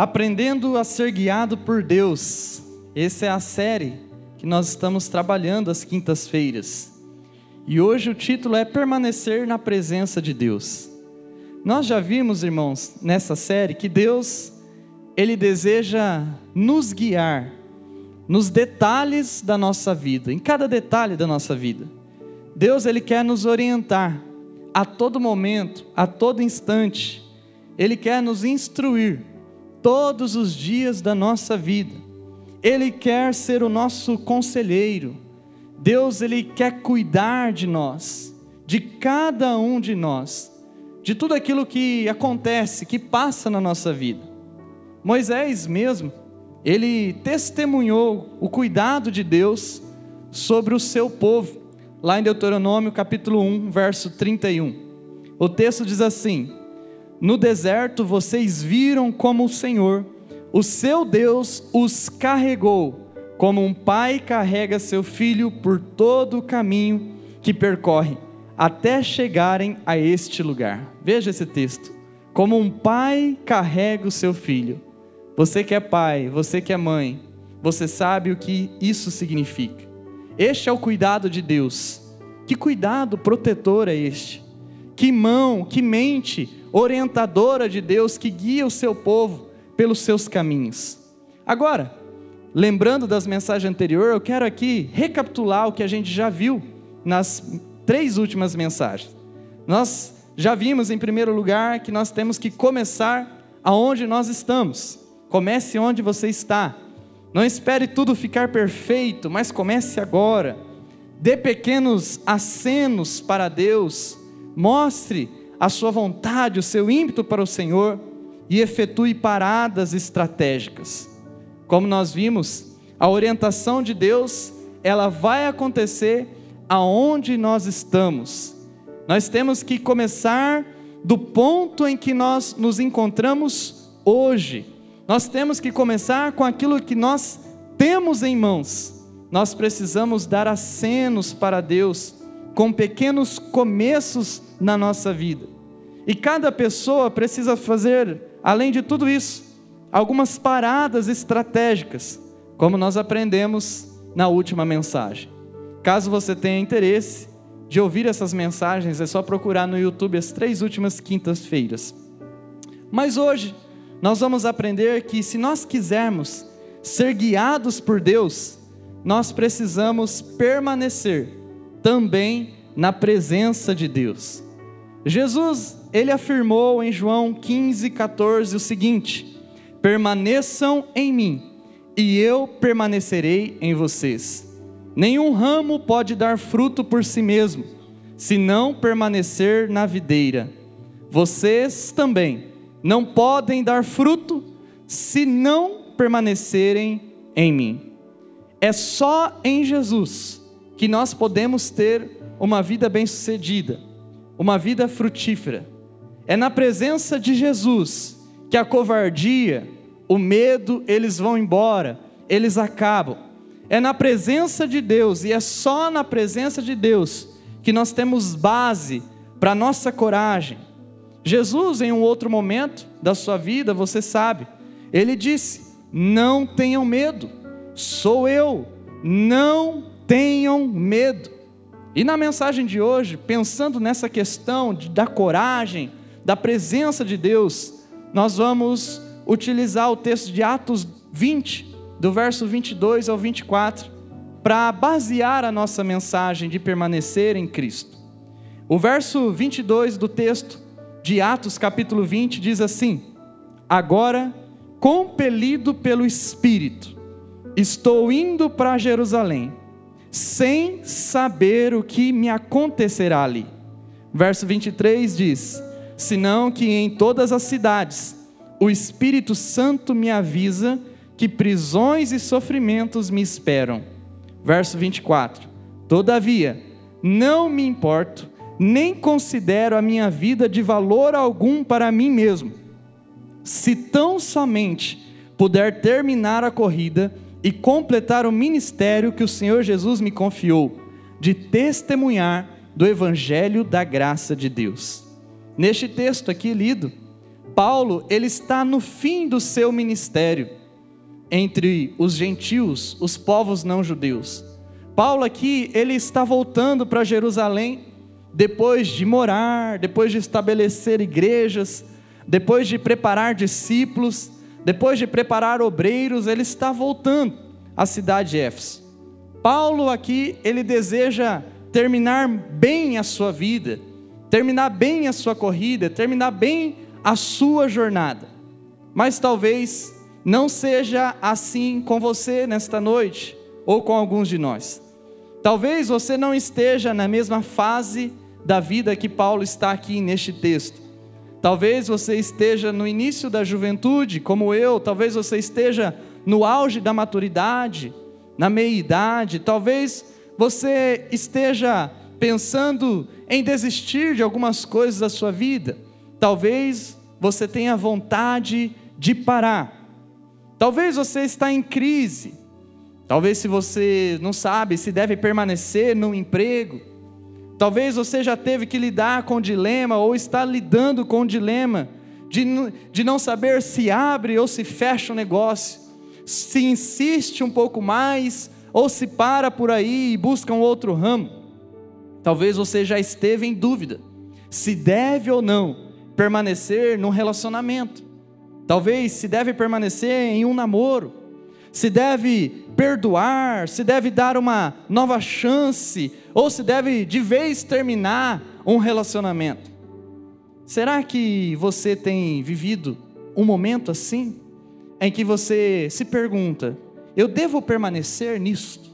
Aprendendo a ser guiado por Deus. Essa é a série que nós estamos trabalhando às quintas-feiras. E hoje o título é Permanecer na presença de Deus. Nós já vimos, irmãos, nessa série que Deus ele deseja nos guiar nos detalhes da nossa vida, em cada detalhe da nossa vida. Deus ele quer nos orientar a todo momento, a todo instante. Ele quer nos instruir todos os dias da nossa vida. Ele quer ser o nosso conselheiro. Deus ele quer cuidar de nós, de cada um de nós, de tudo aquilo que acontece, que passa na nossa vida. Moisés mesmo, ele testemunhou o cuidado de Deus sobre o seu povo, lá em Deuteronômio capítulo 1, verso 31. O texto diz assim: No deserto vocês viram como o Senhor, o seu Deus, os carregou, como um pai carrega seu filho por todo o caminho que percorre, até chegarem a este lugar. Veja esse texto. Como um pai carrega o seu filho você que é pai, você que é mãe, você sabe o que isso significa. Este é o cuidado de Deus. Que cuidado protetor é este? Que mão, que mente orientadora de Deus que guia o seu povo pelos seus caminhos. Agora, lembrando das mensagens anteriores, eu quero aqui recapitular o que a gente já viu nas três últimas mensagens. Nós já vimos, em primeiro lugar, que nós temos que começar aonde nós estamos. Comece onde você está. Não espere tudo ficar perfeito, mas comece agora. Dê pequenos acenos para Deus. Mostre a sua vontade, o seu ímpeto para o Senhor e efetue paradas estratégicas. Como nós vimos, a orientação de Deus, ela vai acontecer aonde nós estamos. Nós temos que começar do ponto em que nós nos encontramos hoje nós temos que começar com aquilo que nós temos em mãos. Nós precisamos dar acenos para Deus com pequenos começos na nossa vida. E cada pessoa precisa fazer, além de tudo isso, algumas paradas estratégicas, como nós aprendemos na última mensagem. Caso você tenha interesse de ouvir essas mensagens, é só procurar no YouTube as três últimas quintas-feiras. Mas hoje, nós vamos aprender que se nós quisermos ser guiados por Deus, nós precisamos permanecer também na presença de Deus. Jesus, ele afirmou em João 15, 14 o seguinte: permaneçam em mim, e eu permanecerei em vocês. Nenhum ramo pode dar fruto por si mesmo, se não permanecer na videira. Vocês também não podem dar fruto se não permanecerem em mim. É só em Jesus que nós podemos ter uma vida bem-sucedida, uma vida frutífera. É na presença de Jesus que a covardia, o medo, eles vão embora, eles acabam. É na presença de Deus e é só na presença de Deus que nós temos base para nossa coragem, Jesus, em um outro momento da sua vida, você sabe, ele disse: Não tenham medo, sou eu, não tenham medo. E na mensagem de hoje, pensando nessa questão de, da coragem, da presença de Deus, nós vamos utilizar o texto de Atos 20, do verso 22 ao 24, para basear a nossa mensagem de permanecer em Cristo. O verso 22 do texto de Atos capítulo 20 diz assim: Agora, compelido pelo Espírito, estou indo para Jerusalém, sem saber o que me acontecerá ali. Verso 23 diz: Senão que em todas as cidades o Espírito Santo me avisa que prisões e sofrimentos me esperam. Verso 24: Todavia, não me importo nem considero a minha vida de valor algum para mim mesmo. Se tão somente puder terminar a corrida e completar o ministério que o Senhor Jesus me confiou, de testemunhar do Evangelho da graça de Deus. Neste texto aqui lido, Paulo, ele está no fim do seu ministério entre os gentios, os povos não judeus. Paulo aqui, ele está voltando para Jerusalém depois de morar, depois de estabelecer igrejas, depois de preparar discípulos, depois de preparar obreiros, ele está voltando à cidade de Éfeso. Paulo aqui, ele deseja terminar bem a sua vida, terminar bem a sua corrida, terminar bem a sua jornada. Mas talvez não seja assim com você nesta noite, ou com alguns de nós. Talvez você não esteja na mesma fase da vida que Paulo está aqui neste texto. Talvez você esteja no início da juventude, como eu, talvez você esteja no auge da maturidade, na meia-idade, talvez você esteja pensando em desistir de algumas coisas da sua vida, talvez você tenha vontade de parar. Talvez você está em crise. Talvez se você não sabe se deve permanecer no emprego. Talvez você já teve que lidar com dilema ou está lidando com o dilema de, de não saber se abre ou se fecha o negócio, se insiste um pouco mais ou se para por aí e busca um outro ramo. Talvez você já esteve em dúvida se deve ou não permanecer num relacionamento. Talvez se deve permanecer em um namoro, se deve perdoar, se deve dar uma nova chance, ou se deve de vez terminar um relacionamento. Será que você tem vivido um momento assim, em que você se pergunta: eu devo permanecer nisto?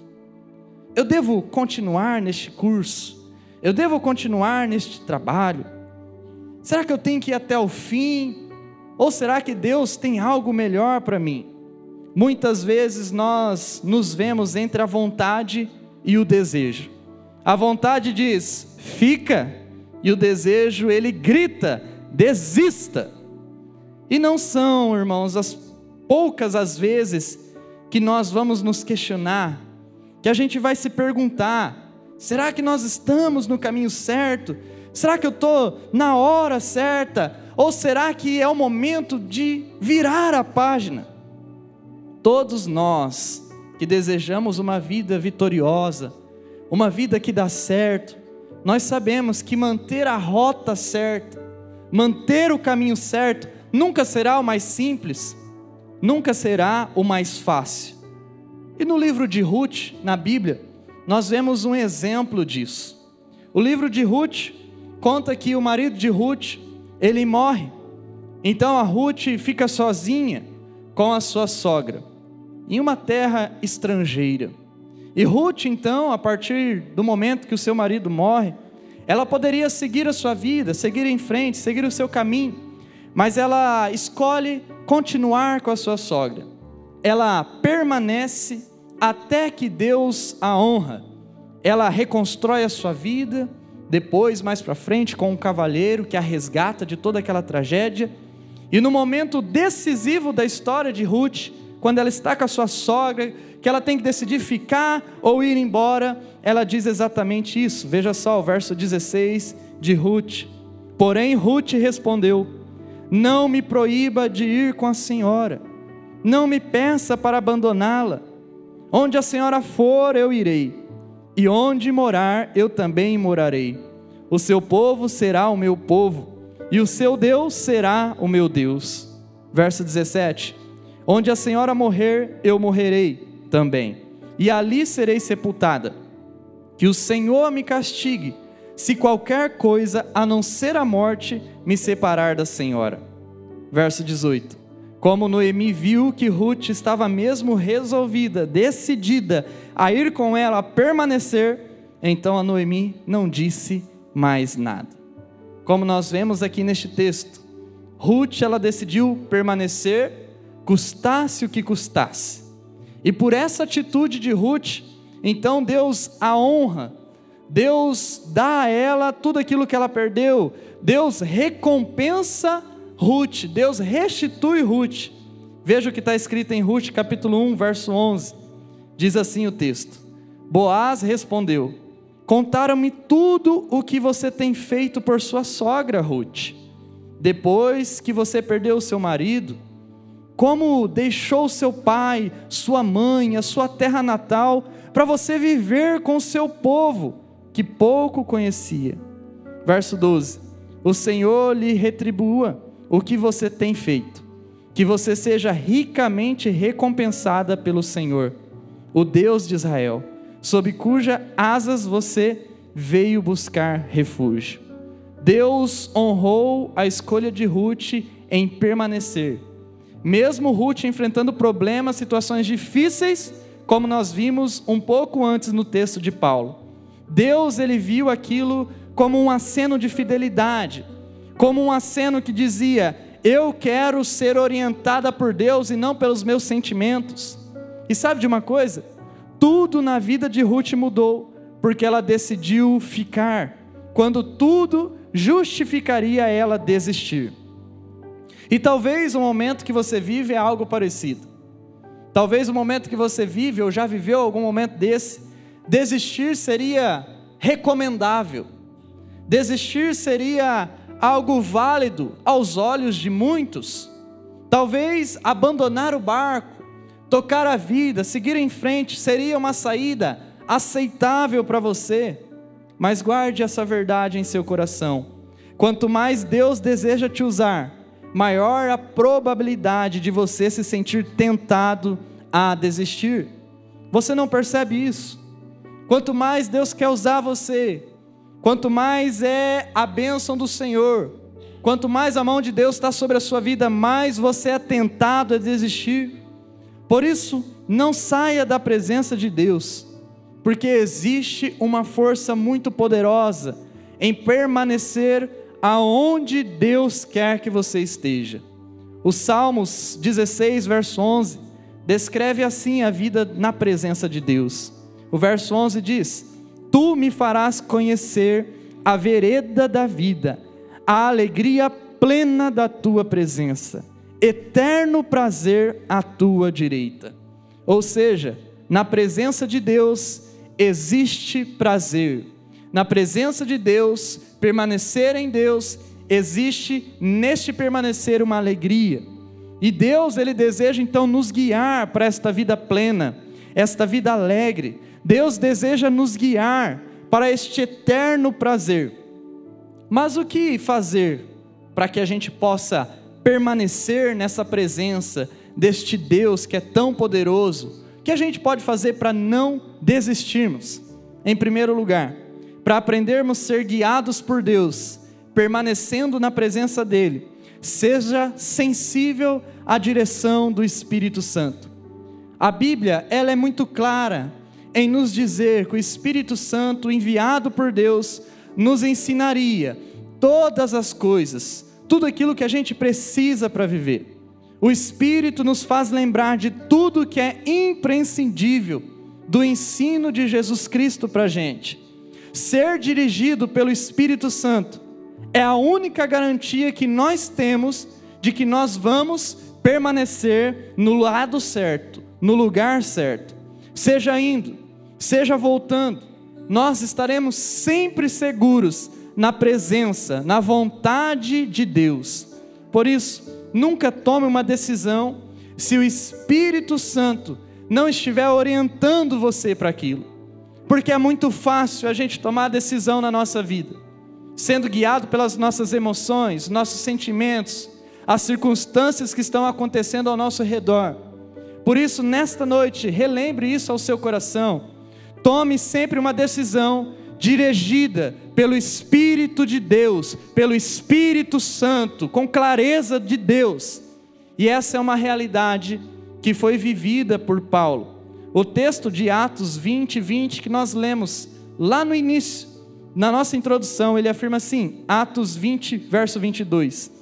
Eu devo continuar neste curso? Eu devo continuar neste trabalho? Será que eu tenho que ir até o fim? Ou será que Deus tem algo melhor para mim? Muitas vezes nós nos vemos entre a vontade e o desejo. A vontade diz: fica, e o desejo ele grita: desista. E não são, irmãos, as poucas as vezes que nós vamos nos questionar, que a gente vai se perguntar: será que nós estamos no caminho certo? Será que eu estou na hora certa? Ou será que é o momento de virar a página? Todos nós que desejamos uma vida vitoriosa, uma vida que dá certo, nós sabemos que manter a rota certa, manter o caminho certo, nunca será o mais simples, nunca será o mais fácil. E no livro de Ruth, na Bíblia, nós vemos um exemplo disso. O livro de Ruth conta que o marido de Ruth, ele morre. Então a Ruth fica sozinha com a sua sogra, em uma terra estrangeira. E Ruth, então, a partir do momento que o seu marido morre, ela poderia seguir a sua vida, seguir em frente, seguir o seu caminho, mas ela escolhe continuar com a sua sogra. Ela permanece até que Deus a honra. Ela reconstrói a sua vida, depois, mais para frente, com um cavalheiro que a resgata de toda aquela tragédia. E no momento decisivo da história de Ruth, quando ela está com a sua sogra, que ela tem que decidir ficar ou ir embora, ela diz exatamente isso. Veja só o verso 16 de Ruth. Porém, Ruth respondeu: Não me proíba de ir com a senhora, não me peça para abandoná-la. Onde a senhora for, eu irei e onde morar eu também morarei. O seu povo será o meu povo, e o seu Deus será o meu Deus. Verso 17: Onde a senhora morrer, eu morrerei também, e ali serei sepultada. Que o Senhor me castigue, se qualquer coisa a não ser a morte me separar da senhora. Verso 18: Como Noemi viu que Ruth estava mesmo resolvida, decidida a ir com ela, a permanecer, então a Noemi não disse mais nada. Como nós vemos aqui neste texto, Ruth ela decidiu permanecer, custasse o que custasse. E por essa atitude de Ruth, então Deus a honra, Deus dá a ela tudo aquilo que ela perdeu, Deus recompensa Ruth, Deus restitui Ruth. Veja o que está escrito em Ruth capítulo 1, verso 11. Diz assim o texto: Boaz respondeu: Contaram-me tudo o que você tem feito por sua sogra, Ruth. depois que você perdeu seu marido, como deixou seu pai, sua mãe, a sua terra natal, para você viver com seu povo, que pouco conhecia. Verso 12: O Senhor lhe retribua o que você tem feito, que você seja ricamente recompensada pelo Senhor, o Deus de Israel, sob cuja asas você veio buscar refúgio. Deus honrou a escolha de Ruth em permanecer mesmo Ruth enfrentando problemas, situações difíceis, como nós vimos um pouco antes no texto de Paulo. Deus ele viu aquilo como um aceno de fidelidade, como um aceno que dizia: "Eu quero ser orientada por Deus e não pelos meus sentimentos". E sabe de uma coisa? Tudo na vida de Ruth mudou, porque ela decidiu ficar, quando tudo justificaria ela desistir. E talvez o momento que você vive é algo parecido. Talvez o momento que você vive, ou já viveu algum momento desse, desistir seria recomendável. Desistir seria algo válido aos olhos de muitos. Talvez abandonar o barco, tocar a vida, seguir em frente seria uma saída aceitável para você. Mas guarde essa verdade em seu coração. Quanto mais Deus deseja te usar, maior a probabilidade de você se sentir tentado a desistir. Você não percebe isso? Quanto mais Deus quer usar você, quanto mais é a bênção do Senhor, quanto mais a mão de Deus está sobre a sua vida, mais você é tentado a desistir. Por isso, não saia da presença de Deus, porque existe uma força muito poderosa em permanecer aonde Deus quer que você esteja. O Salmos 16, verso 11, descreve assim a vida na presença de Deus. O verso 11 diz: Tu me farás conhecer a vereda da vida, a alegria plena da tua presença, eterno prazer à tua direita. Ou seja, na presença de Deus existe prazer. Na presença de Deus permanecer em Deus, existe neste permanecer uma alegria. E Deus, ele deseja então nos guiar para esta vida plena, esta vida alegre. Deus deseja nos guiar para este eterno prazer. Mas o que fazer para que a gente possa permanecer nessa presença deste Deus que é tão poderoso? O que a gente pode fazer para não desistirmos? Em primeiro lugar, para aprendermos a ser guiados por Deus, permanecendo na presença dEle, seja sensível à direção do Espírito Santo. A Bíblia, ela é muito clara em nos dizer que o Espírito Santo, enviado por Deus, nos ensinaria todas as coisas, tudo aquilo que a gente precisa para viver. O Espírito nos faz lembrar de tudo que é imprescindível do ensino de Jesus Cristo para a gente ser dirigido pelo Espírito Santo é a única garantia que nós temos de que nós vamos permanecer no lado certo, no lugar certo. Seja indo, seja voltando, nós estaremos sempre seguros na presença, na vontade de Deus. Por isso, nunca tome uma decisão se o Espírito Santo não estiver orientando você para aquilo porque é muito fácil a gente tomar decisão na nossa vida, sendo guiado pelas nossas emoções, nossos sentimentos, as circunstâncias que estão acontecendo ao nosso redor. Por isso, nesta noite, relembre isso ao seu coração. Tome sempre uma decisão dirigida pelo Espírito de Deus, pelo Espírito Santo, com clareza de Deus. E essa é uma realidade que foi vivida por Paulo. O texto de Atos 20, 20 que nós lemos lá no início, na nossa introdução, ele afirma assim: Atos 20, verso 22.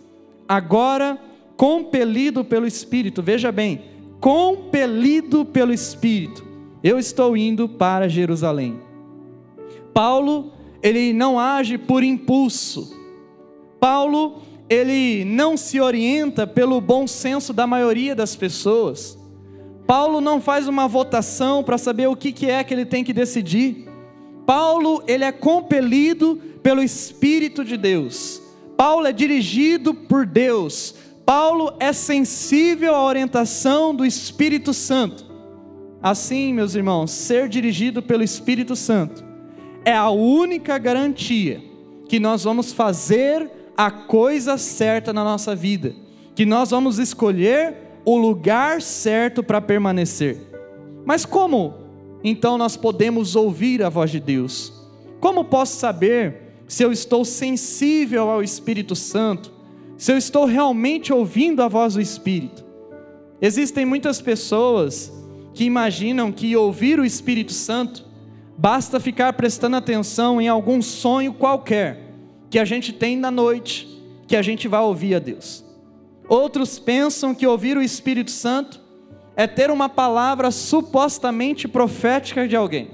Agora, compelido pelo Espírito, veja bem, compelido pelo Espírito, eu estou indo para Jerusalém. Paulo, ele não age por impulso. Paulo, ele não se orienta pelo bom senso da maioria das pessoas. Paulo não faz uma votação para saber o que, que é que ele tem que decidir. Paulo, ele é compelido pelo Espírito de Deus Paulo é dirigido por Deus. Paulo é sensível à orientação do Espírito Santo. Assim, meus irmãos, ser dirigido pelo Espírito Santo é a única garantia que nós vamos fazer a coisa certa na nossa vida, que nós vamos escolher o lugar certo para permanecer. Mas como então nós podemos ouvir a voz de Deus? Como posso saber se eu estou sensível ao Espírito Santo? Se eu estou realmente ouvindo a voz do Espírito? Existem muitas pessoas que imaginam que ouvir o Espírito Santo basta ficar prestando atenção em algum sonho qualquer que a gente tem na noite, que a gente vai ouvir a Deus. Outros pensam que ouvir o Espírito Santo é ter uma palavra supostamente profética de alguém.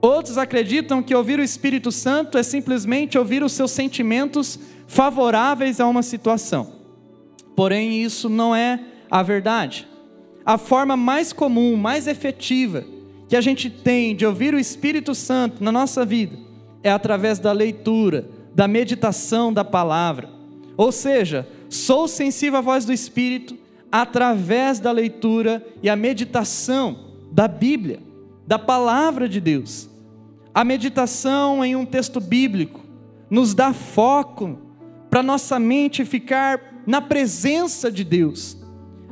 Outros acreditam que ouvir o Espírito Santo é simplesmente ouvir os seus sentimentos favoráveis a uma situação. Porém, isso não é a verdade. A forma mais comum, mais efetiva que a gente tem de ouvir o Espírito Santo na nossa vida é através da leitura, da meditação da palavra. Ou seja, sou sensível à voz do Espírito através da leitura e a meditação da Bíblia, da palavra de Deus. A meditação em um texto bíblico nos dá foco para nossa mente ficar na presença de Deus.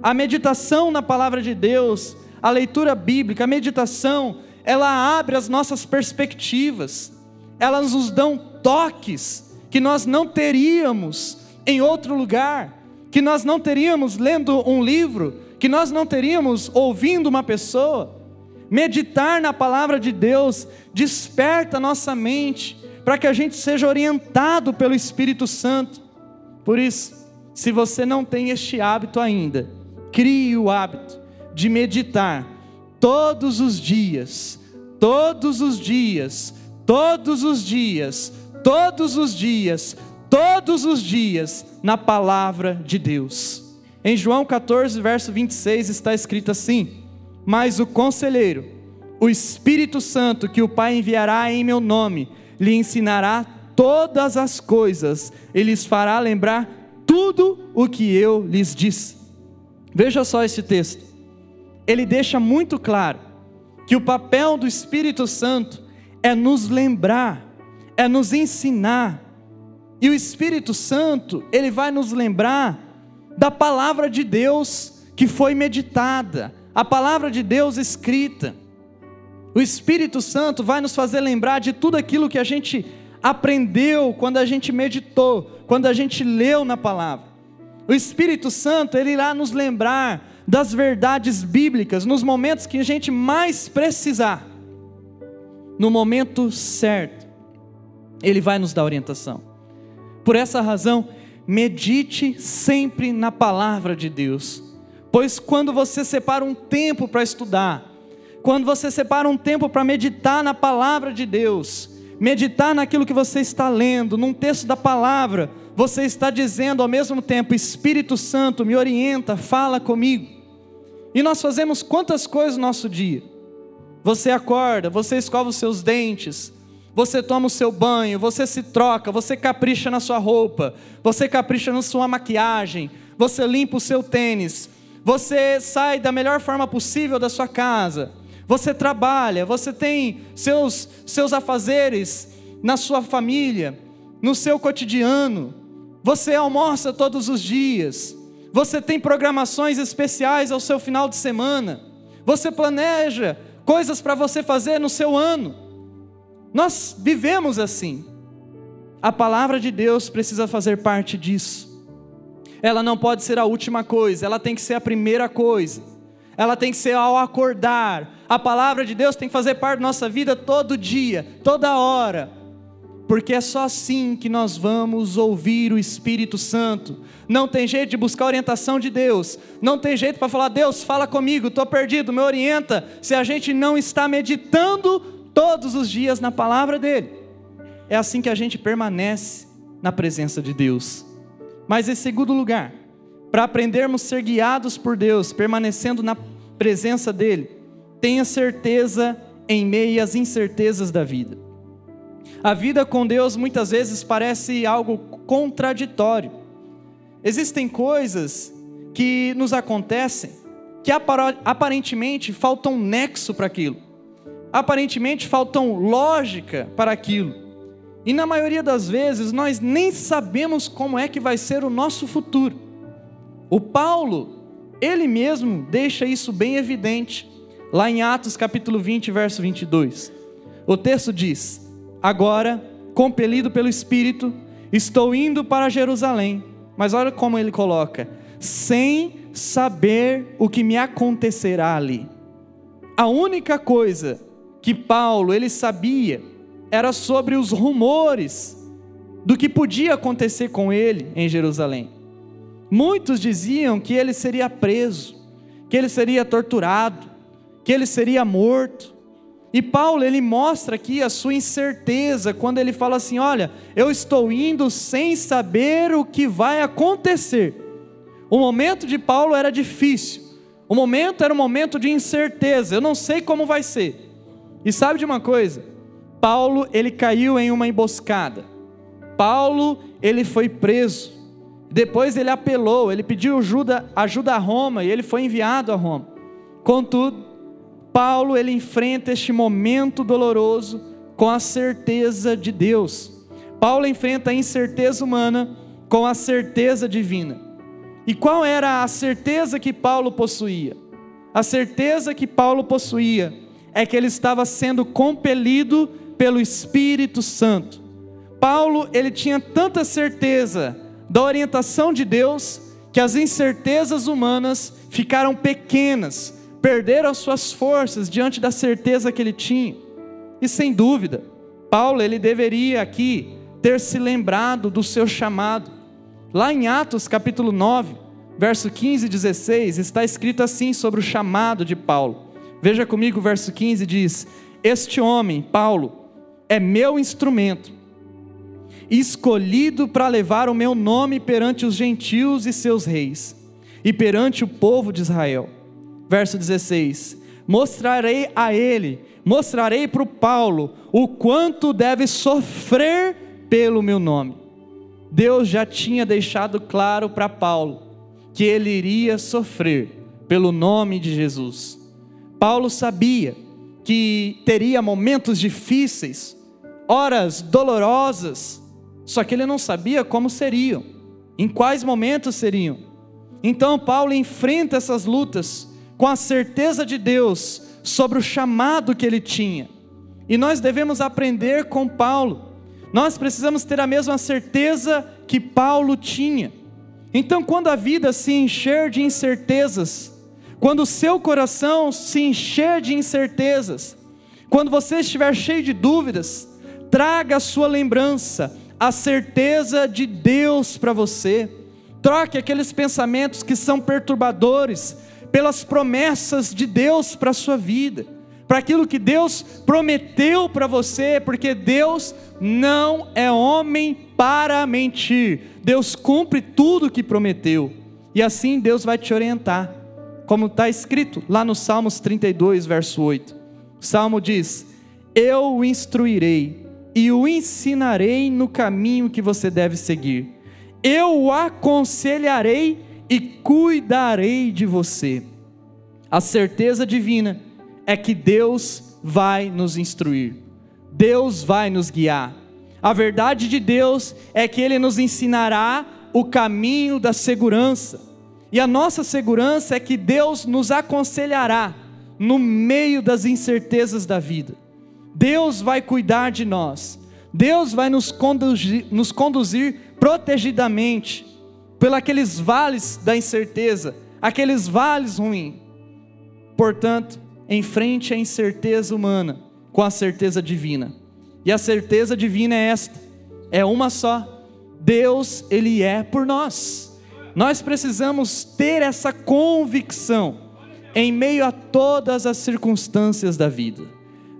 A meditação na palavra de Deus, a leitura bíblica, a meditação, ela abre as nossas perspectivas, elas nos dão toques que nós não teríamos em outro lugar, que nós não teríamos lendo um livro, que nós não teríamos ouvindo uma pessoa. Meditar na palavra de Deus desperta nossa mente para que a gente seja orientado pelo Espírito Santo. Por isso, se você não tem este hábito ainda, crie o hábito de meditar todos os dias, todos os dias, todos os dias, todos os dias, todos os dias na palavra de Deus. Em João 14, verso 26 está escrito assim: Mas o conselheiro, o Espírito Santo que o Pai enviará em meu nome, lhe ensinará todas as coisas, e lhes fará lembrar tudo o que eu lhes disse. Veja só esse texto. Ele deixa muito claro que o papel do Espírito Santo é nos lembrar, é nos ensinar, e o Espírito Santo, ele vai nos lembrar da palavra de Deus que foi meditada, a palavra de Deus escrita. O Espírito Santo vai nos fazer lembrar de tudo aquilo que a gente aprendeu quando a gente meditou, quando a gente leu na palavra. O Espírito Santo, ele irá nos lembrar das verdades bíblicas nos momentos que a gente mais precisar. No momento certo, ele vai nos dar orientação. Por essa razão, medite sempre na palavra de Deus, pois quando você separa um tempo para estudar, quando você separa um tempo para meditar na palavra de Deus, meditar naquilo que você está lendo, num texto da palavra, você está dizendo ao mesmo tempo: Espírito Santo, me orienta, fala comigo. E nós fazemos quantas coisas no nosso dia? Você acorda, você escova os seus dentes, você toma o seu banho, você se troca, você capricha na sua roupa, você capricha na sua maquiagem, você limpa o seu tênis, você sai da melhor forma possível da sua casa, você trabalha, você tem seus, seus afazeres na sua família, no seu cotidiano, você almoça todos os dias, você tem programações especiais ao seu final de semana, você planeja coisas para você fazer no seu ano. Nós vivemos assim. A palavra de Deus precisa fazer parte disso. Ela não pode ser a última coisa, ela tem que ser a primeira coisa. Ela tem que ser ao acordar. A palavra de Deus tem que fazer parte da nossa vida todo dia, toda hora. Porque é só assim que nós vamos ouvir o Espírito Santo. Não tem jeito de buscar a orientação de Deus. Não tem jeito para falar, Deus, fala comigo, estou perdido, me orienta. Se a gente não está meditando todos os dias na palavra dele. É assim que a gente permanece na presença de Deus. Mas em segundo lugar, para aprendermos a ser guiados por Deus, permanecendo na presença dele, tenha certeza em meio às incertezas da vida. A vida com Deus muitas vezes parece algo contraditório. Existem coisas que nos acontecem que aparentemente faltam nexo para aquilo, aparentemente faltam lógica para aquilo. E na maioria das vezes nós nem sabemos como é que vai ser o nosso futuro. O Paulo, ele mesmo deixa isso bem evidente, lá em Atos capítulo 20, verso 22. O texto diz: Agora, compelido pelo Espírito, estou indo para Jerusalém. Mas olha como ele coloca: sem saber o que me acontecerá ali. A única coisa que Paulo ele sabia era sobre os rumores do que podia acontecer com ele em Jerusalém. Muitos diziam que ele seria preso, que ele seria torturado, que ele seria morto. E Paulo, ele mostra aqui a sua incerteza quando ele fala assim: "Olha, eu estou indo sem saber o que vai acontecer". O momento de Paulo era difícil. O momento era um momento de incerteza. Eu não sei como vai ser. E sabe de uma coisa? Paulo, ele caiu em uma emboscada. Paulo, ele foi preso. Depois ele apelou, ele pediu ajuda, ajuda a Roma e ele foi enviado a Roma. Contudo, Paulo ele enfrenta este momento doloroso com a certeza de Deus. Paulo enfrenta a incerteza humana com a certeza divina. E qual era a certeza que Paulo possuía? A certeza que Paulo possuía é que ele estava sendo compelido pelo Espírito Santo. Paulo, ele tinha tanta certeza da orientação de Deus que as incertezas humanas ficaram pequenas perderam as suas forças diante da certeza que ele tinha. E sem dúvida, Paulo ele deveria aqui ter se lembrado do seu chamado. Lá em Atos capítulo 9, verso 15 e 16, está escrito assim sobre o chamado de Paulo. Veja comigo o verso 15 diz: Este homem, Paulo, é meu instrumento, escolhido para levar o meu nome perante os gentios e seus reis, e perante o povo de Israel verso 16: Mostrarei a ele, mostrarei para o Paulo o quanto deve sofrer pelo meu nome. Deus já tinha deixado claro para Paulo que ele iria sofrer pelo nome de Jesus. Paulo sabia que teria momentos difíceis, horas dolorosas, só que ele não sabia como seriam, em quais momentos seriam. Então Paulo enfrenta essas lutas com a certeza de Deus sobre o chamado que ele tinha. E nós devemos aprender com Paulo. Nós precisamos ter a mesma certeza que Paulo tinha. Então, quando a vida se encher de incertezas, quando o seu coração se encher de incertezas, quando você estiver cheio de dúvidas, traga a sua lembrança, a certeza de Deus para você. Troque aqueles pensamentos que são perturbadores, pelas promessas de Deus para a sua vida, para aquilo que Deus prometeu para você, porque Deus não é homem para mentir, Deus cumpre tudo o que prometeu, e assim Deus vai te orientar, como está escrito lá no Salmos 32, verso 8. O Salmo diz: Eu o instruirei e o ensinarei no caminho que você deve seguir, eu o aconselharei e cuidarei de você. A certeza divina é que Deus vai nos instruir, Deus vai nos guiar. A verdade de Deus é que Ele nos ensinará o caminho da segurança, e a nossa segurança é que Deus nos aconselhará no meio das incertezas da vida. Deus vai cuidar de nós, Deus vai nos conduzir, nos conduzir protegidamente pelos vales da incerteza, aqueles vales ruins. Portanto, enfrente a incerteza humana com a certeza divina. E a certeza divina é esta: é uma só. Deus, ele é por nós. Nós precisamos ter essa convicção em meio a todas as circunstâncias da vida.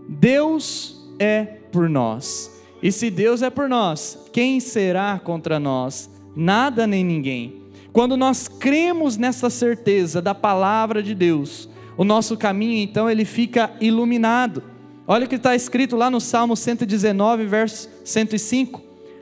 Deus é por nós. E se Deus é por nós, quem será contra nós? nada nem ninguém. Quando nós cremos nessa certeza da palavra de Deus, o nosso caminho então ele fica iluminado. Olha o que está escrito lá no Salmo 119, verso 105.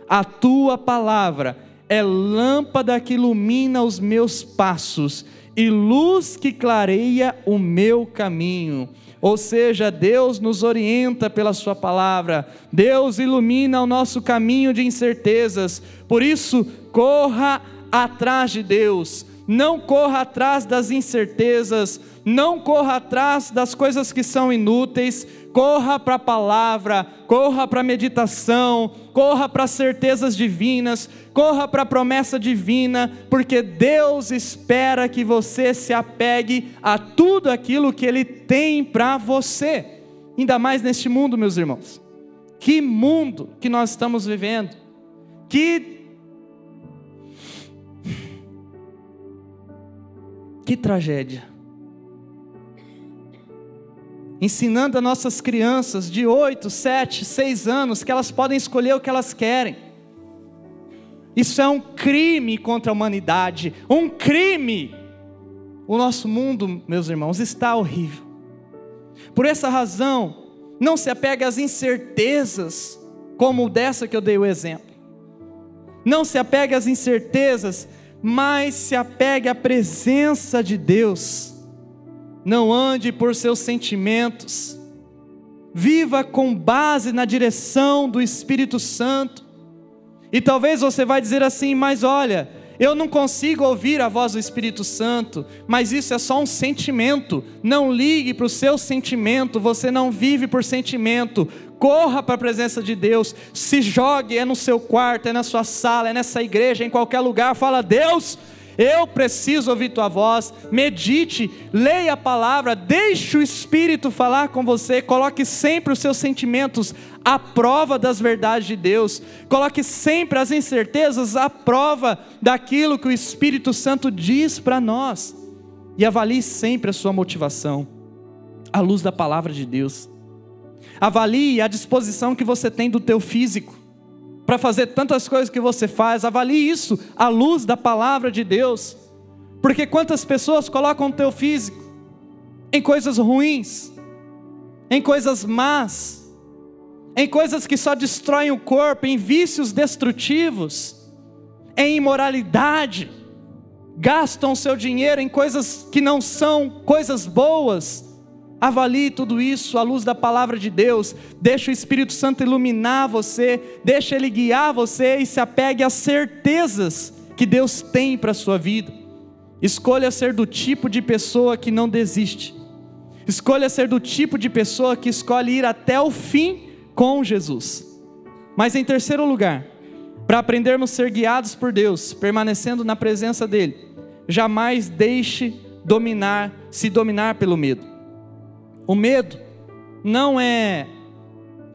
A tua palavra é lâmpada que ilumina os meus passos e luz que clareia o meu caminho. Ou seja, Deus nos orienta pela Sua palavra, Deus ilumina o nosso caminho de incertezas, por isso, corra atrás de Deus, não corra atrás das incertezas, não corra atrás das coisas que são inúteis, corra para a palavra, corra para a meditação, corra para as certezas divinas, corra para a promessa divina, porque Deus espera que você se apegue a tudo aquilo que Ele tem para você, ainda mais neste mundo, meus irmãos. Que mundo que nós estamos vivendo, que Que tragédia. Ensinando a nossas crianças de 8, 7, 6 anos que elas podem escolher o que elas querem. Isso é um crime contra a humanidade, um crime. O nosso mundo, meus irmãos, está horrível. Por essa razão, não se apegue às incertezas, como dessa que eu dei o exemplo. Não se apegue às incertezas mas se apegue à presença de Deus. Não ande por seus sentimentos. Viva com base na direção do Espírito Santo. E talvez você vai dizer assim, mas olha, eu não consigo ouvir a voz do Espírito Santo, mas isso é só um sentimento. Não ligue para o seu sentimento, você não vive por sentimento corra para a presença de Deus, se jogue, é no seu quarto, é na sua sala, é nessa igreja, em qualquer lugar, fala: Deus, eu preciso ouvir tua voz. Medite, leia a palavra, deixe o Espírito falar com você. Coloque sempre os seus sentimentos à prova das verdades de Deus. Coloque sempre as incertezas à prova daquilo que o Espírito Santo diz para nós. E avalie sempre a sua motivação à luz da palavra de Deus. Avalie a disposição que você tem do teu físico para fazer tantas coisas que você faz. Avalie isso à luz da palavra de Deus. Porque quantas pessoas colocam o teu físico em coisas ruins, em coisas más, em coisas que só destroem o corpo, em vícios destrutivos, em imoralidade, gastam seu dinheiro em coisas que não são coisas boas, Avalie tudo isso à luz da palavra de Deus. Deixe o Espírito Santo iluminar você, deixe ele guiar você e se apegue às certezas que Deus tem para a sua vida. Escolha ser do tipo de pessoa que não desiste. Escolha ser do tipo de pessoa que escolhe ir até o fim com Jesus. Mas em terceiro lugar, para aprendermos a ser guiados por Deus, permanecendo na presença dele, jamais deixe dominar, se dominar pelo medo. O medo não é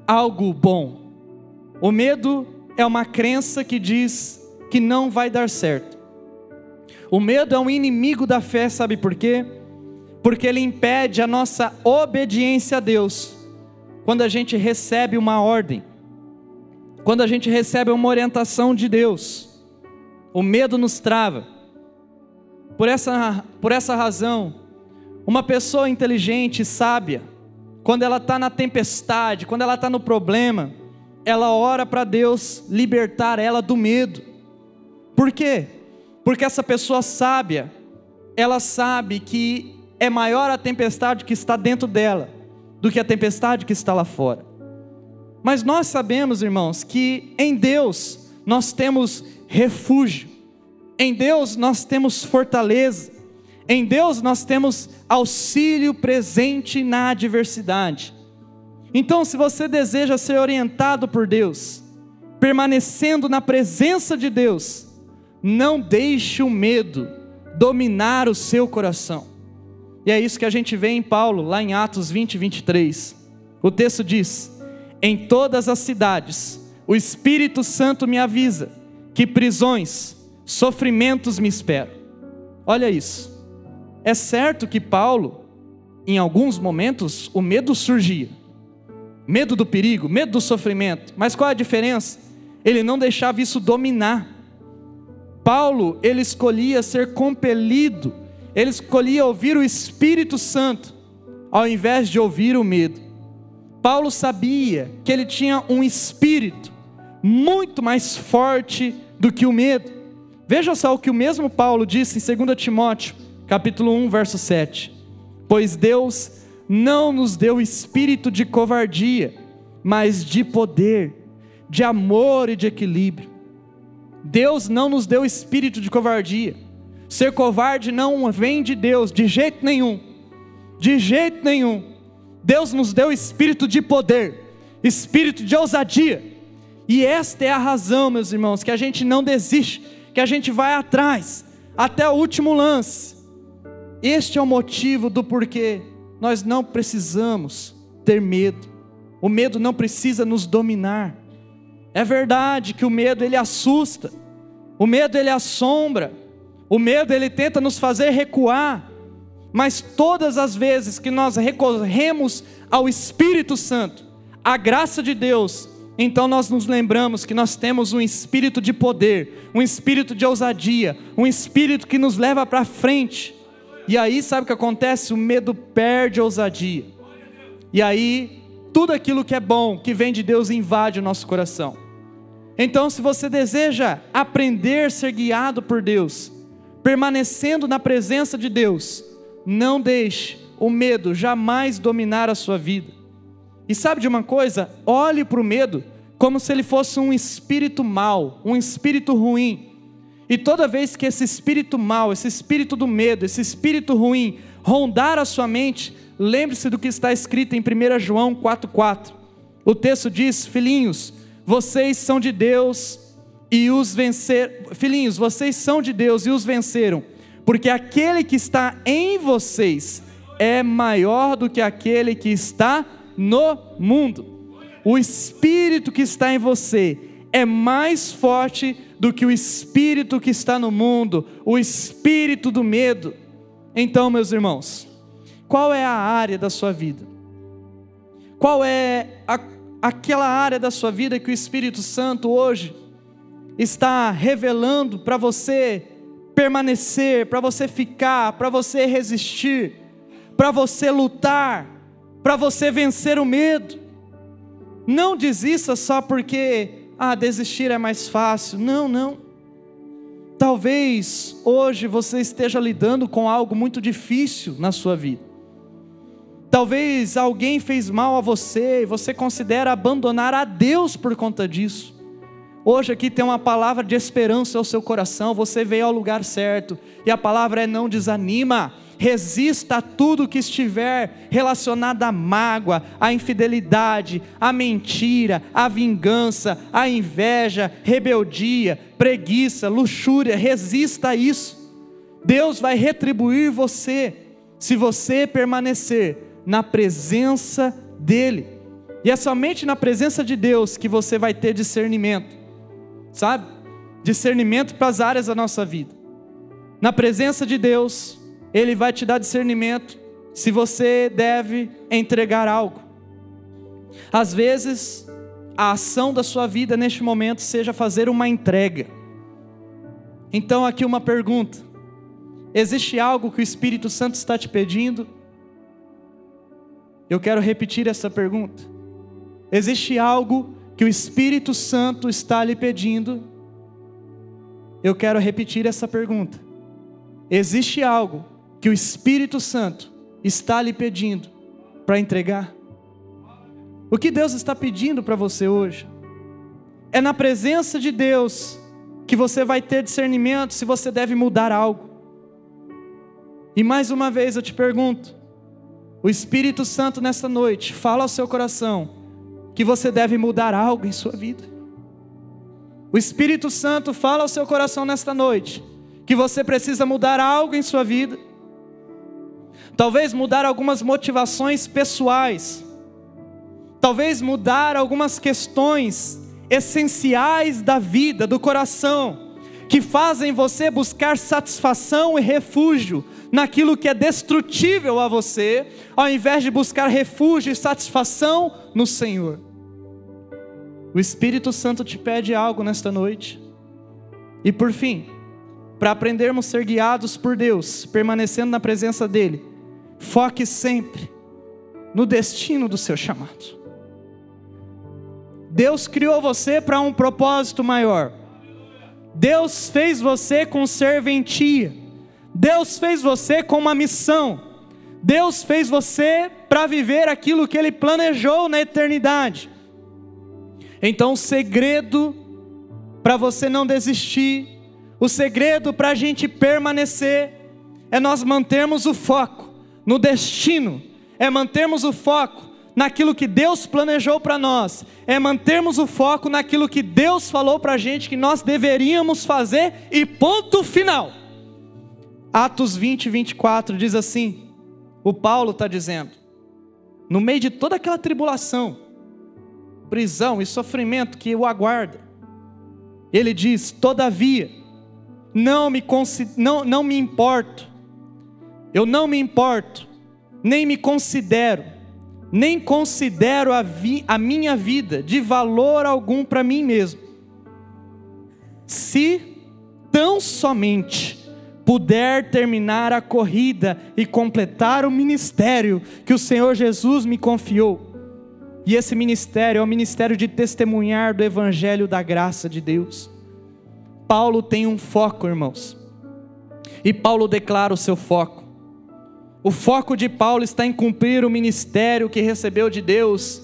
algo bom. O medo é uma crença que diz que não vai dar certo. O medo é um inimigo da fé, sabe por quê? Porque ele impede a nossa obediência a Deus. Quando a gente recebe uma ordem, quando a gente recebe uma orientação de Deus, o medo nos trava. Por essa, por essa razão, uma pessoa inteligente, sábia, quando ela está na tempestade, quando ela está no problema, ela ora para Deus libertar ela do medo. Por quê? Porque essa pessoa sábia, ela sabe que é maior a tempestade que está dentro dela do que a tempestade que está lá fora. Mas nós sabemos, irmãos, que em Deus nós temos refúgio, em Deus nós temos fortaleza, em Deus nós temos auxílio presente na adversidade. Então, se você deseja ser orientado por Deus, permanecendo na presença de Deus, não deixe o medo dominar o seu coração. E é isso que a gente vê em Paulo, lá em Atos 20, 23. O texto diz: Em todas as cidades, o Espírito Santo me avisa que prisões, sofrimentos me esperam. Olha isso. É certo que Paulo, em alguns momentos, o medo surgia. Medo do perigo, medo do sofrimento. Mas qual a diferença? Ele não deixava isso dominar. Paulo, ele escolhia ser compelido, ele escolhia ouvir o Espírito Santo, ao invés de ouvir o medo. Paulo sabia que ele tinha um espírito muito mais forte do que o medo. Veja só o que o mesmo Paulo disse em 2 Timóteo, capítulo 1, verso 7. Pois Deus não nos deu espírito de covardia, mas de poder, de amor e de equilíbrio. Deus não nos deu espírito de covardia. Ser covarde não vem de Deus, de jeito nenhum. De jeito nenhum. Deus nos deu espírito de poder, espírito de ousadia. E esta é a razão, meus irmãos, que a gente não desiste, que a gente vai atrás, até o último lance. Este é o motivo do porquê nós não precisamos ter medo. O medo não precisa nos dominar. É verdade que o medo ele assusta. O medo ele assombra. O medo ele tenta nos fazer recuar. Mas todas as vezes que nós recorremos ao Espírito Santo, a graça de Deus, então nós nos lembramos que nós temos um espírito de poder, um espírito de ousadia, um espírito que nos leva para frente. E aí, sabe o que acontece? O medo perde a ousadia. E aí, tudo aquilo que é bom, que vem de Deus, invade o nosso coração. Então, se você deseja aprender a ser guiado por Deus, permanecendo na presença de Deus, não deixe o medo jamais dominar a sua vida. E sabe de uma coisa? Olhe para o medo como se ele fosse um espírito mau, um espírito ruim e toda vez que esse espírito mal, esse espírito do medo, esse espírito ruim rondar a sua mente, lembre-se do que está escrito em 1 João 4,4. O texto diz: Filhinhos, vocês são de Deus e os venceram. Filhinhos, vocês são de Deus e os venceram, porque aquele que está em vocês é maior do que aquele que está no mundo. O espírito que está em você é mais forte do que o espírito que está no mundo, o espírito do medo. Então, meus irmãos, qual é a área da sua vida? Qual é a, aquela área da sua vida que o Espírito Santo hoje está revelando para você permanecer, para você ficar, para você resistir, para você lutar, para você vencer o medo? Não desista só porque ah, desistir é mais fácil. Não, não. Talvez hoje você esteja lidando com algo muito difícil na sua vida. Talvez alguém fez mal a você e você considera abandonar a Deus por conta disso. Hoje aqui tem uma palavra de esperança ao seu coração, você veio ao lugar certo, e a palavra é não desanima resista a tudo que estiver relacionado à mágoa, à infidelidade, à mentira, à vingança, à inveja, rebeldia, preguiça, luxúria, resista a isso. Deus vai retribuir você se você permanecer na presença dEle. E é somente na presença de Deus que você vai ter discernimento, sabe? Discernimento para as áreas da nossa vida. Na presença de Deus, ele vai te dar discernimento se você deve entregar algo. Às vezes, a ação da sua vida neste momento seja fazer uma entrega. Então, aqui uma pergunta: existe algo que o Espírito Santo está te pedindo? Eu quero repetir essa pergunta. Existe algo que o Espírito Santo está lhe pedindo? Eu quero repetir essa pergunta. Existe algo que o Espírito Santo está lhe pedindo para entregar? O que Deus está pedindo para você hoje? É na presença de Deus que você vai ter discernimento se você deve mudar algo. E mais uma vez eu te pergunto: o Espírito Santo nesta noite fala ao seu coração que você deve mudar algo em sua vida. O Espírito Santo fala ao seu coração nesta noite que você precisa mudar algo em sua vida talvez mudar algumas motivações pessoais, talvez mudar algumas questões essenciais da vida, do coração, que fazem você buscar satisfação e refúgio naquilo que é destrutível a você, ao invés de buscar refúgio e satisfação no Senhor. O Espírito Santo te pede algo nesta noite. E por fim, para aprendermos a ser guiados por Deus, permanecendo na presença dEle, Foque sempre no destino do seu chamado. Deus criou você para um propósito maior. Deus fez você com serventia. Deus fez você com uma missão. Deus fez você para viver aquilo que Ele planejou na eternidade. Então, o segredo para você não desistir, o segredo para a gente permanecer, é nós mantermos o foco no destino, é mantermos o foco naquilo que Deus planejou para nós, é mantermos o foco naquilo que Deus falou para a gente que nós deveríamos fazer e ponto final. Atos 20, 24 diz assim: o Paulo está dizendo, no meio de toda aquela tribulação, prisão e sofrimento que o aguarda, ele diz: todavia, não me, não, não me importo, eu não me importo, nem me considero nem considero a, vi, a minha vida de valor algum para mim mesmo. Se tão somente puder terminar a corrida e completar o ministério que o Senhor Jesus me confiou. E esse ministério é o ministério de testemunhar do evangelho da graça de Deus. Paulo tem um foco, irmãos. E Paulo declara o seu foco. O foco de Paulo está em cumprir o ministério que recebeu de Deus.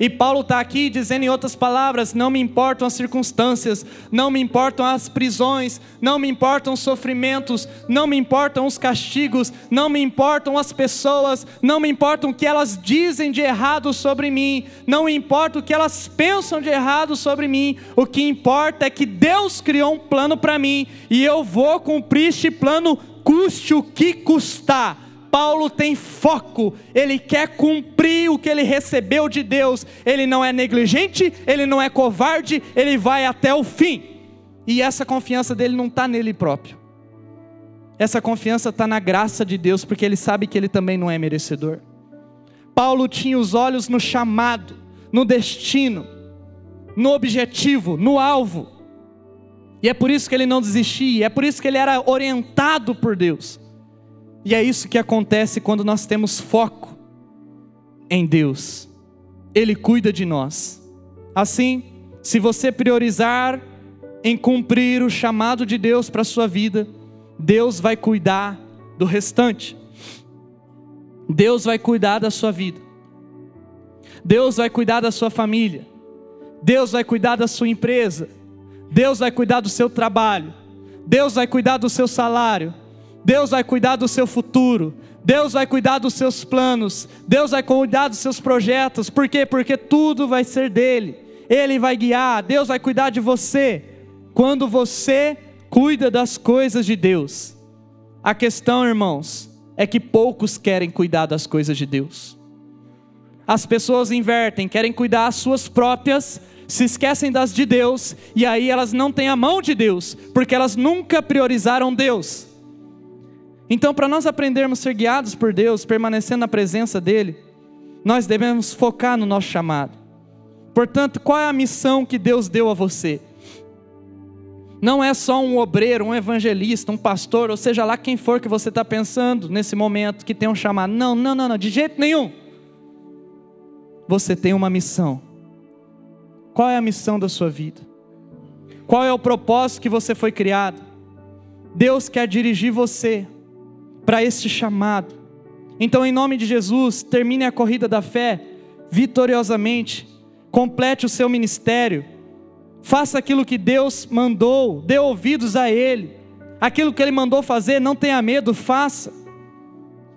E Paulo está aqui dizendo em outras palavras: não me importam as circunstâncias, não me importam as prisões, não me importam os sofrimentos, não me importam os castigos, não me importam as pessoas, não me importam o que elas dizem de errado sobre mim, não me importa o que elas pensam de errado sobre mim, o que importa é que Deus criou um plano para mim e eu vou cumprir este plano, custe o que custar Paulo tem foco, ele quer cumprir o que ele recebeu de Deus, ele não é negligente, ele não é covarde, ele vai até o fim. E essa confiança dele não está nele próprio, essa confiança está na graça de Deus, porque ele sabe que ele também não é merecedor. Paulo tinha os olhos no chamado, no destino, no objetivo, no alvo. E é por isso que ele não desistia, é por isso que ele era orientado por Deus. E é isso que acontece quando nós temos foco em Deus. Ele cuida de nós. Assim, se você priorizar em cumprir o chamado de Deus para a sua vida, Deus vai cuidar do restante. Deus vai cuidar da sua vida. Deus vai cuidar da sua família. Deus vai cuidar da sua empresa. Deus vai cuidar do seu trabalho. Deus vai cuidar do seu salário. Deus vai cuidar do seu futuro, Deus vai cuidar dos seus planos, Deus vai cuidar dos seus projetos, por quê? Porque tudo vai ser dele, Ele vai guiar, Deus vai cuidar de você, quando você cuida das coisas de Deus. A questão, irmãos, é que poucos querem cuidar das coisas de Deus. As pessoas invertem, querem cuidar as suas próprias, se esquecem das de Deus, e aí elas não têm a mão de Deus, porque elas nunca priorizaram Deus. Então, para nós aprendermos a ser guiados por Deus, permanecendo na presença dEle, nós devemos focar no nosso chamado. Portanto, qual é a missão que Deus deu a você? Não é só um obreiro, um evangelista, um pastor, ou seja lá quem for que você está pensando nesse momento que tem um chamado. Não, não, não, não, de jeito nenhum. Você tem uma missão. Qual é a missão da sua vida? Qual é o propósito que você foi criado? Deus quer dirigir você para este chamado. Então, em nome de Jesus, termine a corrida da fé vitoriosamente, complete o seu ministério, faça aquilo que Deus mandou, dê ouvidos a Ele, aquilo que Ele mandou fazer, não tenha medo, faça.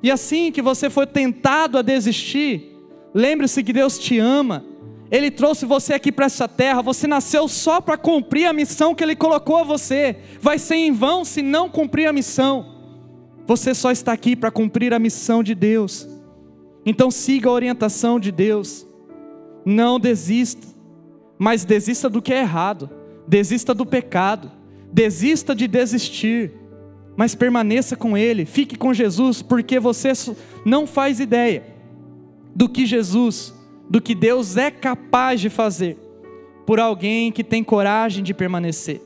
E assim que você for tentado a desistir, lembre-se que Deus te ama, Ele trouxe você aqui para essa terra, você nasceu só para cumprir a missão que Ele colocou a você, vai ser em vão se não cumprir a missão. Você só está aqui para cumprir a missão de Deus. Então siga a orientação de Deus. Não desista, mas desista do que é errado. Desista do pecado. Desista de desistir, mas permaneça com Ele. Fique com Jesus, porque você não faz ideia do que Jesus, do que Deus é capaz de fazer por alguém que tem coragem de permanecer.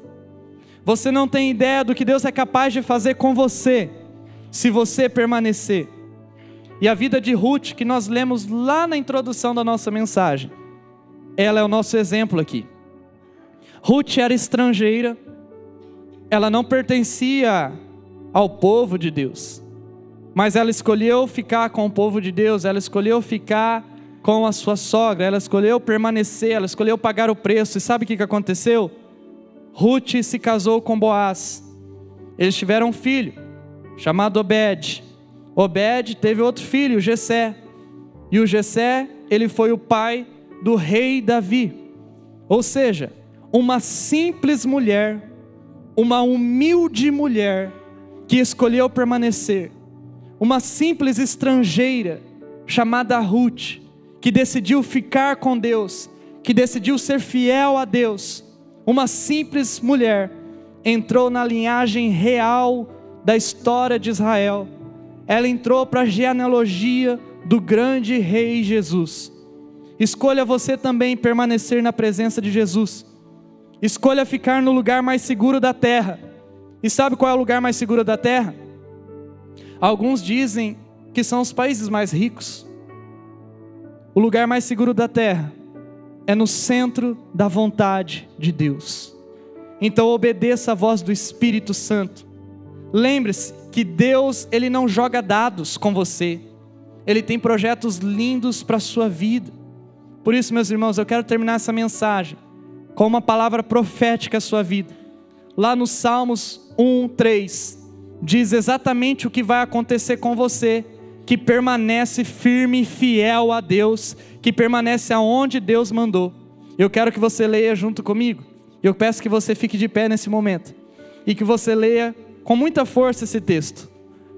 Você não tem ideia do que Deus é capaz de fazer com você se você permanecer. E a vida de Ruth, que nós lemos lá na introdução da nossa mensagem, ela é o nosso exemplo aqui. Ruth era estrangeira, ela não pertencia ao povo de Deus, mas ela escolheu ficar com o povo de Deus, ela escolheu ficar com a sua sogra, ela escolheu permanecer, ela escolheu pagar o preço, e sabe o que aconteceu? Ruth se casou com Boaz, eles tiveram um filho, chamado Obed. Obed teve outro filho, Jessé, e o Jessé, ele foi o pai do rei Davi. Ou seja, uma simples mulher, uma humilde mulher que escolheu permanecer, uma simples estrangeira chamada Ruth, que decidiu ficar com Deus, que decidiu ser fiel a Deus, uma simples mulher entrou na linhagem real da história de Israel. Ela entrou para a genealogia do grande rei Jesus. Escolha você também permanecer na presença de Jesus. Escolha ficar no lugar mais seguro da terra. E sabe qual é o lugar mais seguro da terra? Alguns dizem que são os países mais ricos. O lugar mais seguro da terra é no centro da vontade de Deus. Então obedeça a voz do Espírito Santo. Lembre-se que Deus, ele não joga dados com você. Ele tem projetos lindos para a sua vida. Por isso, meus irmãos, eu quero terminar essa mensagem com uma palavra profética à sua vida. Lá nos Salmos 1, 3, diz exatamente o que vai acontecer com você, que permanece firme e fiel a Deus, que permanece aonde Deus mandou. Eu quero que você leia junto comigo. Eu peço que você fique de pé nesse momento e que você leia com muita força esse texto.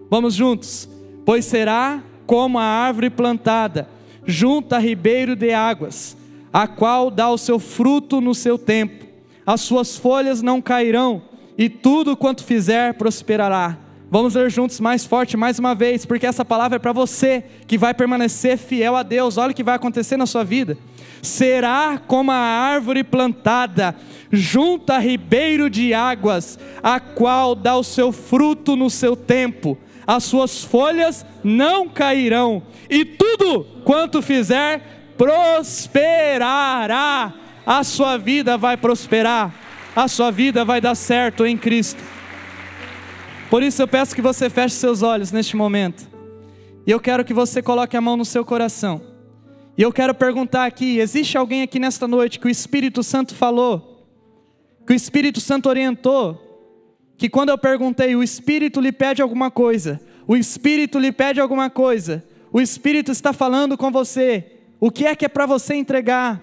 Vamos juntos. Pois será como a árvore plantada junto a ribeiro de águas, a qual dá o seu fruto no seu tempo, as suas folhas não cairão, e tudo quanto fizer prosperará. Vamos ler juntos mais forte mais uma vez, porque essa palavra é para você que vai permanecer fiel a Deus. Olha o que vai acontecer na sua vida. Será como a árvore plantada junto a ribeiro de águas, a qual dá o seu fruto no seu tempo, as suas folhas não cairão, e tudo quanto fizer prosperará. A sua vida vai prosperar, a sua vida vai dar certo em Cristo. Por isso eu peço que você feche seus olhos neste momento. E eu quero que você coloque a mão no seu coração. E eu quero perguntar aqui: existe alguém aqui nesta noite que o Espírito Santo falou, que o Espírito Santo orientou, que quando eu perguntei, o Espírito lhe pede alguma coisa, o Espírito lhe pede alguma coisa, o Espírito está falando com você, o que é que é para você entregar?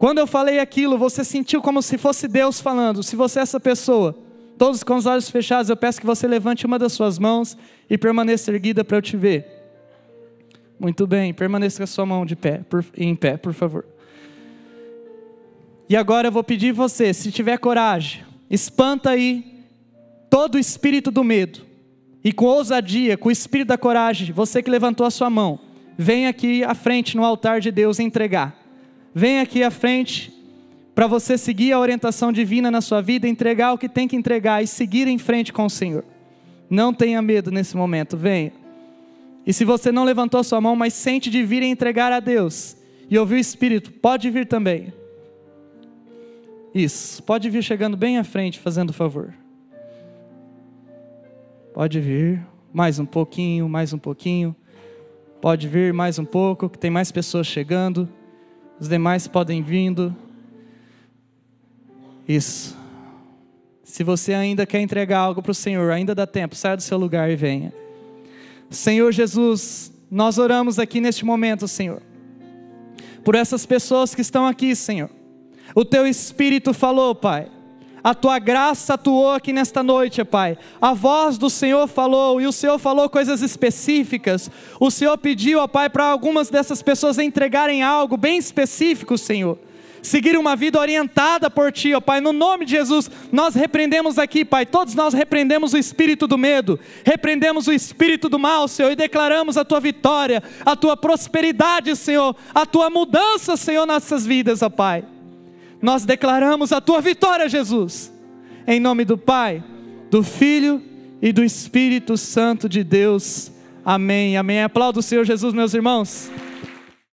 Quando eu falei aquilo, você sentiu como se fosse Deus falando. Se você é essa pessoa, todos com os olhos fechados, eu peço que você levante uma das suas mãos e permaneça erguida para eu te ver. Muito bem, permaneça com a sua mão de pé, por, em pé, por favor. E agora eu vou pedir você, se tiver coragem, espanta aí todo o espírito do medo. E com ousadia, com o espírito da coragem, você que levantou a sua mão, vem aqui à frente no altar de Deus entregar. Vem aqui à frente para você seguir a orientação divina na sua vida, entregar o que tem que entregar e seguir em frente com o Senhor. Não tenha medo nesse momento, venha. E se você não levantou sua mão, mas sente de vir e entregar a Deus e ouvir o Espírito, pode vir também. Isso, pode vir chegando bem à frente, fazendo favor. Pode vir, mais um pouquinho, mais um pouquinho. Pode vir mais um pouco, que tem mais pessoas chegando. Os demais podem vindo. Isso. Se você ainda quer entregar algo para o Senhor, ainda dá tempo, saia do seu lugar e venha. Senhor Jesus, nós oramos aqui neste momento, Senhor, por essas pessoas que estão aqui, Senhor. O teu Espírito falou, Pai a tua graça atuou aqui nesta noite, Pai. A voz do Senhor falou, e o Senhor falou coisas específicas. O Senhor pediu, ó Pai, para algumas dessas pessoas entregarem algo bem específico, Senhor. Seguir uma vida orientada por Ti, ó Pai, no nome de Jesus, nós repreendemos aqui, Pai, todos nós repreendemos o espírito do medo, repreendemos o espírito do mal, Senhor, e declaramos a Tua vitória, a Tua prosperidade, Senhor, a Tua mudança, Senhor, nessas vidas, ó Pai nós declaramos a tua vitória, Jesus. Em nome do Pai, do Filho e do Espírito Santo de Deus. Amém. Amém. Aplauda o Senhor Jesus, meus irmãos.